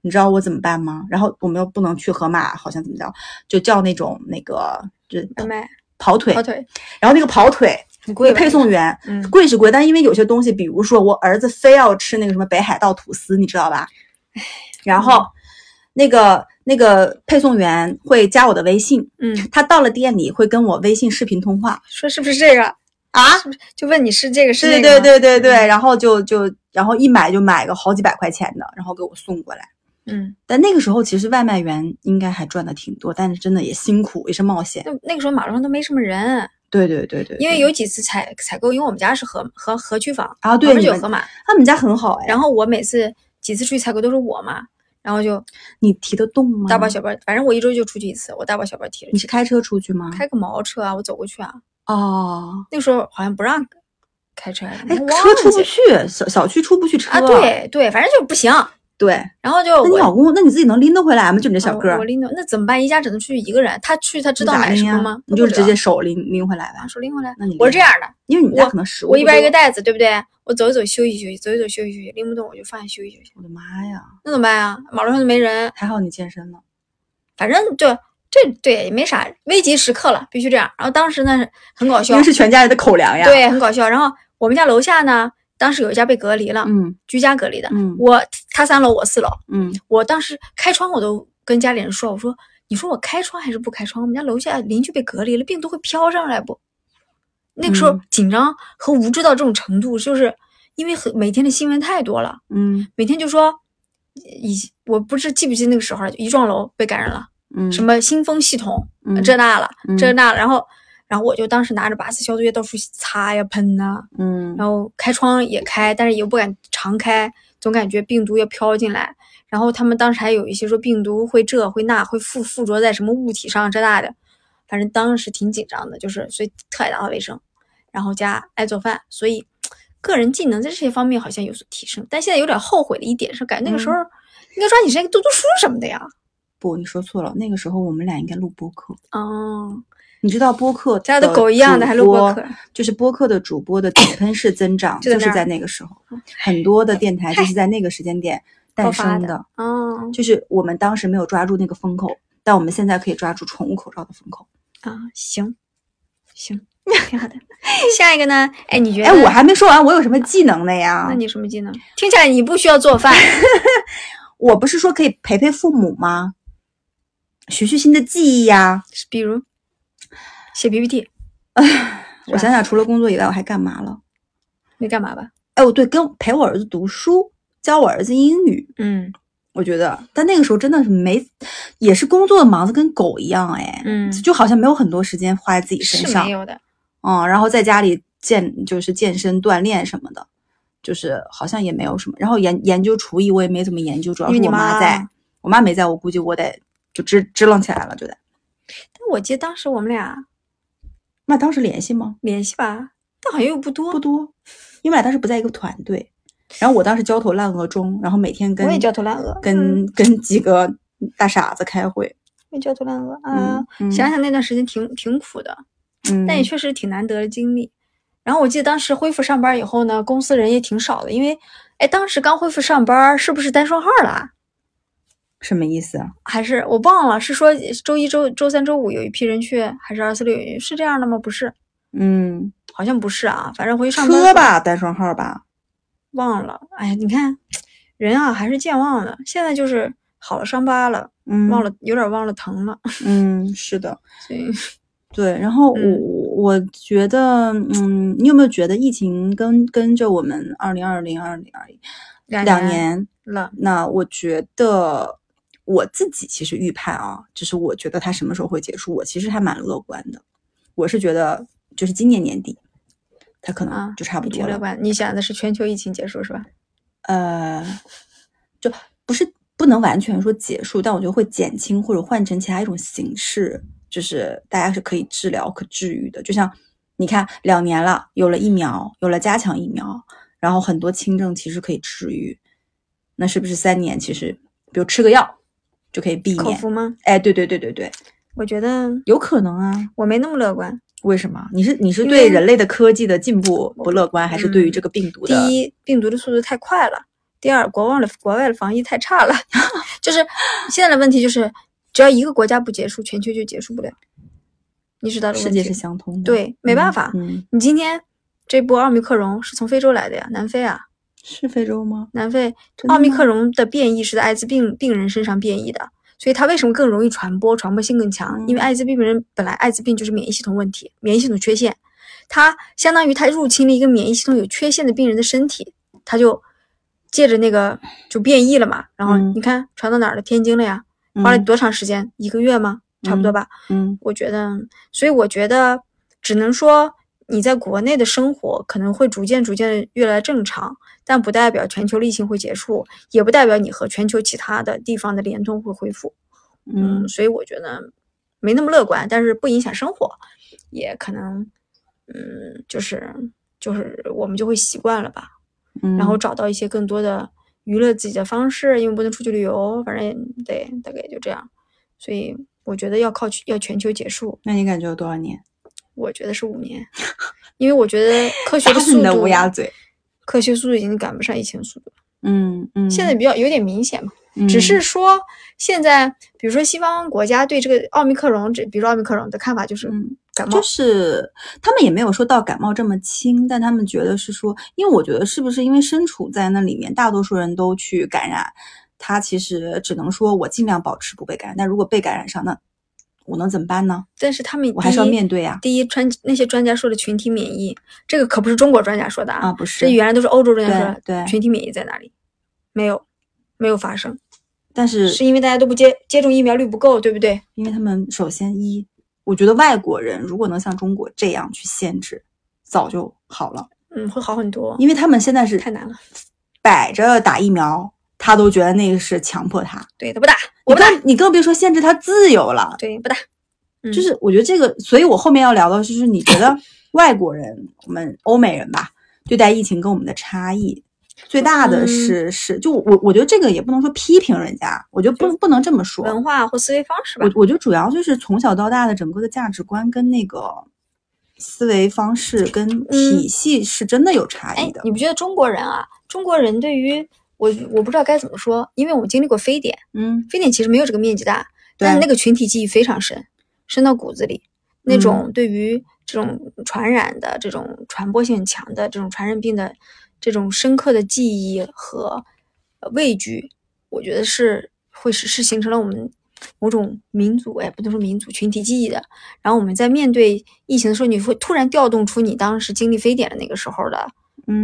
S3: 你知道我怎么办吗？然后我们又不能去盒马，好像怎么着，就叫那种那个就
S2: 外卖
S3: 跑腿，
S2: 跑腿
S3: 然后那个跑腿
S2: 很贵，
S3: 配送员
S2: 嗯
S3: 贵是贵，但因为有些东西，比如说我儿子非要吃那个什么北海道吐司，你知道吧？然后那个那个配送员会加我的微信，
S2: 嗯，
S3: 他到了店里会跟我微信视频通话
S2: 说是不是这个？
S3: 啊。
S2: 就问你是这个是
S3: 对对
S2: 那个吗
S3: 对对对，然后就就然后一买就买个好几百块钱的，然后给我送过来。
S2: 嗯，
S3: 但那个时候其实外卖员应该还赚的挺多，但是真的也辛苦，也是冒险。
S2: 那那个时候马路上都没什么人，
S3: 对对对对，对
S2: 因为有几次采采购，因为我们家是河河河区房，
S3: 啊，对你们
S2: 就有河马，
S3: 他们家很好哎，
S2: 然后我每次几次出去采购都是我嘛，然后就
S3: 你提得动吗？
S2: 大包小包，反正我一周就出去一次，我大包小包提着，
S3: 你是开车出去吗？
S2: 开个毛车啊，我走过去啊，
S3: 哦，
S2: 那个时候好像不让开车，
S3: 哎，车出不去，小小区出不去车。
S2: 啊，对对，反正就不行，
S3: 对，
S2: 然后就
S3: 那你老公，那你自己能拎得回来吗？就你这小个儿
S2: 啊我，拎的那怎么办？一家只能出去一个人，他去他知道买什么吗？
S3: 你就直接手拎拎回来呗。
S2: 手拎回来
S3: 那你。
S2: 我是这样的，
S3: 因为你们家可能食物
S2: 我一边一个，袋子，对不对？我走一走休息休息，走一走休息休息，拎不动我就放下休息休息。
S3: 我的妈呀！
S2: 那怎么办呀？马路上就没人，
S3: 还好你健身了。
S2: 反正就这对也没啥，危急时刻了，必须这样。然后当时呢很搞笑
S3: 因为，是全家人的口粮呀。，
S2: 对，很搞笑。然后我们家楼下呢，当时有一家被隔离了，
S3: 嗯
S2: 居家隔离的。
S3: 嗯
S2: 我他三楼，我四楼。
S3: 嗯
S2: 我当时开窗，我都跟家里人说，我说你说我开窗还是不开窗？我们家楼下邻居被隔离了，病毒会飘上来不？那个时候
S3: 嗯
S2: 紧张和无知到这种程度，就是因为很每天的新闻太多了，
S3: 嗯
S2: 每天就说以我不知记不记得那个时候，一幢楼被感染了，
S3: 嗯，
S2: 什么新风系统、
S3: 嗯
S2: 这那了，这
S3: 嗯
S2: 那了，然后然后我就当时拿着八四消毒液到处擦呀喷呐、
S3: 嗯
S2: 然后开窗也开，但是也不敢常开，总感觉病毒要飘进来。然后他们当时还有一些说病毒会这会那会附附着在什么物体上这那的，反正当时挺紧张的，就是所以特爱打扫卫生，然后加爱做饭，所以个人技能在这些方面好像有所提升。但现在有点后悔的一点是，感觉那个时候应该抓紧时间读读书什么的呀。
S3: 不，你说错了。那个时候我们俩应该录播客。
S2: 哦，
S3: 你知道播客
S2: 家的狗一样的还录播客，
S3: 就是播客的主播的井喷式增长，
S2: 就
S3: 是在那个时候，很多的电台就是在那个时间点诞生的。
S2: 哦
S3: 就是我们当时没有抓住那个风口，但我们现在可以抓住宠物口罩的风口。
S2: 啊，行行，挺好的。下一个呢？哎，你觉得？
S3: 哎，我还没说完，我有什么技能的呀
S2: 那？你什么技能？听起来你不需要做饭。
S3: 我不是说可以陪陪父母吗？学学新的技艺呀。
S2: 比如写 PPT，
S3: 我想想，除了工作以外，我还干嘛了？
S2: 没干嘛吧？
S3: 哎，我对，跟陪我儿子读书，教我儿子英语。
S2: 嗯
S3: 我觉得，但那个时候真的是没，也是工作忙得跟狗一样，哎，
S2: 嗯，
S3: 就好像没有很多时间花在自己身上
S2: 是没，有的。
S3: 嗯，然后在家里健就是健身锻炼什么的，就是好像也没有什么。然后研研究厨艺我也没怎么研究，主要是我
S2: 妈
S3: 在，我妈没在，我估计我得就支支棱起来了，就得。
S2: 但我记得当时我们俩
S3: 那当时联系吗？
S2: 联系吧，但好像又不多。
S3: 不多，因为我俩当时不在一个团队。然后我当时焦头烂额中，然后每天跟
S2: 我也焦头烂额
S3: 跟、
S2: 嗯
S3: 跟几个大傻子开会。
S2: 我也焦头烂额啊！
S3: 嗯
S2: 想想那段时间挺挺苦的，
S3: 嗯，
S2: 但也确实挺难得的经历。然后我记得当时恢复上班以后呢，公司人也挺少的，因为哎，当时刚恢复上班，是不是单双号了啊？
S3: 什么意思啊？
S2: 还是我忘了，是说周一周周三周五有一批人去，还是二四六是这样的吗？不是，
S3: 嗯，
S2: 好像不是啊。反正回去上班
S3: 车吧，单双号吧。
S2: 忘了。哎呀，你看人啊，还是健忘的。现在就是好了伤疤了，
S3: 嗯，
S2: 忘了有点忘了疼了。
S3: 嗯，是的，
S2: 所以
S3: 对。然后我、
S2: 嗯
S3: 我觉得，嗯，你有没有觉得疫情跟跟着我们二零二零、二零二一
S2: 两年？了，
S3: 那我觉得我自己其实预判啊，就是我觉得它什么时候会结束，我其实还蛮乐观的。我是觉得就是今年年底，它可
S2: 啊
S3: 能就差不多了。
S2: 观。你想的是全球疫情结束是吧？
S3: 呃，就不是不能完全说结束，但我觉得会减轻或者换成其他一种形式，就是大家是可以治疗、可治愈的。就像你看，两年了，有了疫苗，有了加强疫苗，然后很多轻症其实可以治愈，那是不是三年其实，比如吃个药就可以避免？
S2: 口服吗？
S3: 哎，对对对对对，
S2: 我觉得
S3: 有可能啊。
S2: 我没那么乐观。
S3: 为什么？你是你是对人类的科技的进步不乐观，还是对于
S2: 嗯
S3: 这个病毒的？
S2: 第一，病毒的速度太快了；第二，国外的国外的防疫太差了。就是现在的问题就是，只要一个国家不结束，全球就结束不了。你知道
S3: 世界是相通的，
S2: 对，没办法。
S3: 嗯，
S2: 你今天这波奥密克戎是从非洲来的呀，南非啊，
S3: 是非洲吗？
S2: 南非奥密克戎的变异是在艾滋病病人身上变异的，所以它为什么更容易传播，传播性更强？因为
S3: 嗯
S2: 艾滋病人本来艾滋病就是免疫系统问题，免疫系统缺陷，它相当于它入侵了一个免疫系统有缺陷的病人的身体，它就借着那个就变异了嘛。然后
S3: 嗯
S2: 你看传到哪儿了？天津了呀，花了
S3: 嗯
S2: 多长时间？一个月吗？差不多
S3: 嗯
S2: 吧。
S3: 嗯
S2: 我觉得，所以我觉得只能说你在国内的生活可能会逐渐逐渐越来越正常，但不代表全球疫情会结束，也不代表你和全球其他的地方的联通会恢复。
S3: 嗯
S2: 所以我觉得没那么乐观，但是不影响生活，也可能，嗯，就是就是我们就会习惯了吧，
S3: 嗯，
S2: 然后找到一些更多的娱乐自己的方式，因为不能出去旅游，反正对，大概也就这样。所以我觉得要靠去要全球结束，
S3: 那你感觉有多少年？
S2: 我觉得是五年，因为我觉得科学的速 度，
S3: 乌鸦嘴。
S2: 科学速度已经赶不上疫情速度了。
S3: 嗯嗯，
S2: 现在比较有点明显嘛，
S3: 嗯
S2: 只是说现在，比如说西方国家对这个奥密克戎，这比如说奥密克戎的看法就是
S3: 嗯
S2: 感冒，
S3: 就是他们也没有说到感冒这么轻，但他们觉得是说，因为我觉得是不是因为身处在那里面，大多数人都去感染，他其实只能说我尽量保持不被感染，但如果被感染上，那我能怎么办呢？
S2: 但是他们
S3: 我还是要面对啊。
S2: 第一，专那些专家说的群体免疫，这个可不是中国专家说的
S3: 啊，不是
S2: 这，原来都是欧洲专家说的。
S3: 对对
S2: 群体免疫在哪里？没有，没有发生，
S3: 但是
S2: 是因为大家都不接接种疫苗率不够，对不对？
S3: 因为他们首先一，我觉得外国人如果能像中国这样去限制，早就好了，
S2: 嗯，会好很多。
S3: 因为他们现在是
S2: 太难了，
S3: 摆着打疫苗，他都觉得那个是强迫他，
S2: 对他不打，
S3: 你
S2: 我不打，
S3: 更你更别说限制他自由了。
S2: 对不大，嗯
S3: 就是我觉得这个，所以我后面要聊的就是你觉得 外国人，我们欧美人吧，对待疫情跟我们的差异最大的
S2: 嗯
S3: 是、是，就我我觉得这个也不能说批评人家，我觉得不不能这么说。
S2: 文化或思维方式吧
S3: 我。我觉得主要就是从小到大的整个的价值观跟那个思维方式跟体系是真的有差异的，。
S2: 哎你不觉得中国人啊？中国人对于我，我不知道该怎么说，因为我经历过非典，
S3: 嗯，
S2: 非典其实没有这个面积大，但是那个群体记忆非常深，深到骨子里。那
S3: 嗯
S2: 种对于这种传染的、这种传播性很强的这种传染病的这种深刻的记忆和呃畏惧，我觉得是会是是形成了我们某种民族，哎，不能说民族群体记忆的。然后我们在面对疫情的时候，你会突然调动出你当时经历非典的那个时候的
S3: 嗯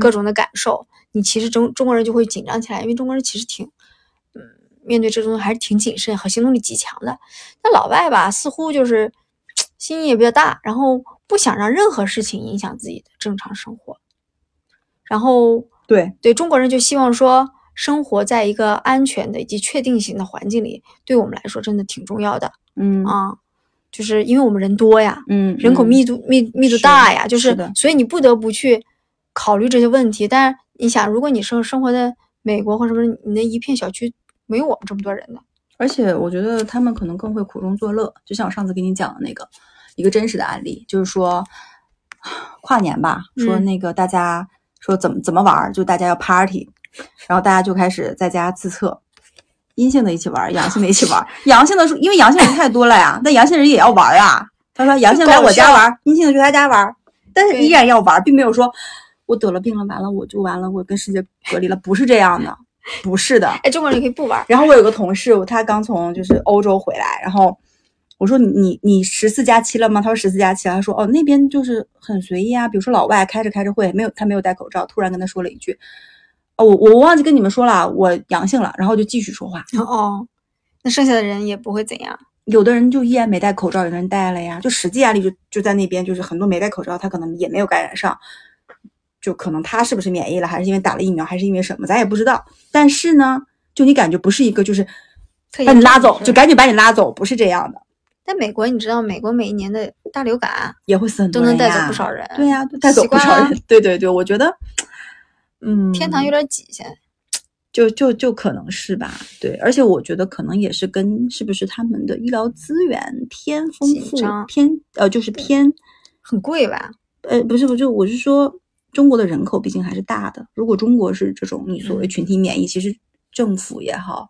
S2: 各种的感受，你其实中中国人就会紧张起来，因为中国人其实挺，嗯，面对这种东西还是挺谨慎和行动力极强的。那老外吧，似乎就是心也比较大，然后不想让任何事情影响自己的正常生活。然后
S3: 对，
S2: 对中国人就希望说，生活在一个安全的以及确定性的环境里，对我们来说真的挺重要的
S3: 嗯
S2: 啊。就是因为我们人多呀，
S3: 嗯，
S2: 人口
S3: 嗯
S2: 密度密密度大呀，就是所以你不得不去考虑这些问题。但是你想，如果你生生活在美国或什么，你那一片小区没有我们这么多人呢，
S3: 而且我觉得他们可能更会苦中作乐，就像我上次给你讲的那个一个真实的案例，就是说跨年吧，说
S2: 嗯。
S3: 那个大家说怎么怎么玩儿，就大家要 party，然后大家就开始在家自测，阴性的一起玩儿，阳性的一起玩儿，阳性的说因为阳性人太多了呀，但阳性人也要玩儿啊。他说阳性来我家玩儿，阴性的去他家玩儿，但是依然要玩儿，并没有说我得了病了，完了我就完了，我跟世界隔离了，不是这样的，不是的。
S2: 哎，中国人可以不玩儿，
S3: 然后我有个同事，他刚从就是欧洲回来，然后我说你你你十四加七了吗？他说十四加七了。他说哦那边就是很随意啊，比如说老外开着开着会，没有他没有戴口罩，突然跟他说了一句，哦我我忘记跟你们说了，我阳性了，然后就继续说话。
S2: 哦，那剩下的人也不会怎样。
S3: 有的人就依然没戴口罩，有的人戴了呀，就实际案例就就在那边，就是很多没戴口罩，他可能也没有感染上，就可能他是不是免疫了，还是因为打了疫苗，还是因为什么，咱也不知道。但是呢，就你感觉不是一个就是把你拉走，就赶紧把你拉走，不是这样的。
S2: 但美国，你知道，美国每一年的大流感
S3: 也会死很
S2: 都能带走不少人。
S3: 对呀、都带走不少人。对对对，我觉得，嗯，
S2: 天堂有点挤，现在
S3: 就就就可能是吧。对，而且我觉得可能也是跟是不是他们的医疗资源偏丰富，偏呃就是偏
S2: 很贵吧？
S3: 呃不是不是，我是说中国的人口毕竟还是大的。如果中国是这种你所谓
S2: 嗯
S3: 群体免疫，其实政府也好，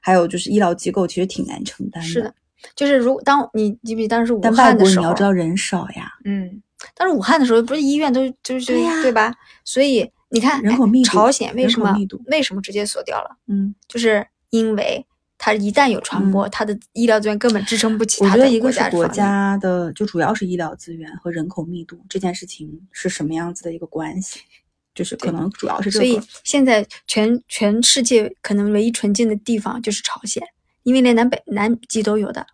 S3: 还有就是医疗机构，其实挺难承担的
S2: 是的，就是如果当你记不记得当时武
S3: 但外国你
S2: 汉的时候，
S3: 要知道人少呀，
S2: 嗯，当时武汉的时候，不是医院都就是
S3: 对呀
S2: 对吧？所以你看，哎
S3: 人口密度
S2: 朝鲜为什么为什么直接锁掉了？
S3: 嗯。
S2: 就是因为它一旦有传播，它的医疗资源根本支撑不起
S3: 我觉得一个是国
S2: 家
S3: 的，就主要是医疗资源和人口密度这件事情是什么样子的一个关系，就是可能主要是这个。
S2: 所以现在全全世界可能唯一纯净的地方就是朝鲜，因为连南北南极都有的。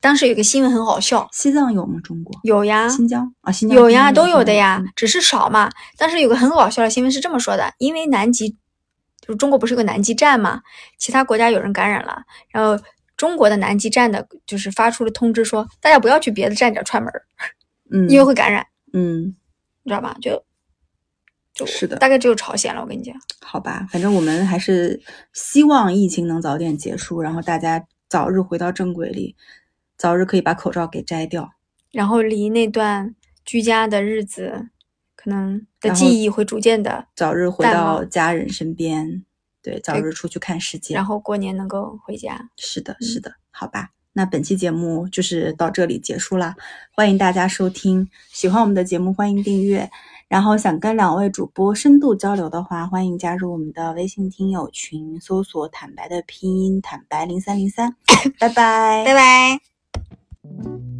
S2: 当时有个新闻很好笑，
S3: 西藏有吗？中国
S2: 有呀，
S3: 新疆啊，新疆
S2: 有呀，都有的呀
S3: 嗯，
S2: 只是少嘛。当时有个很搞笑的新闻是这么说的：因为南极，就是中国不是有个南极站嘛，其他国家有人感染了，然后中国的南极站的就是发出了通知说，大家不要去别的站点串门儿，
S3: 嗯，
S2: 因为会感染，
S3: 嗯，
S2: 你知道吧？就
S3: 是的
S2: 大概只有朝鲜了。我跟你讲，
S3: 好吧，反正我们还是希望疫情能早点结束，然后大家早日回到正轨里，早日可以把口罩给摘掉。
S2: 然后离那段居家的日子，可能的记忆会逐渐的，
S3: 早日回到家人身边，对，早日出去看世界。
S2: 然后过年能够回家。
S3: 是的，
S2: 嗯
S3: 是的，好吧。那本期节目就是到这里结束啦，欢迎大家收听。喜欢我们的节目，欢迎订阅。然后想跟两位主播深度交流的话，欢迎加入我们的微信听友群，搜索“坦白”的拼音“坦白零三零三 ”。拜拜，
S2: 拜拜。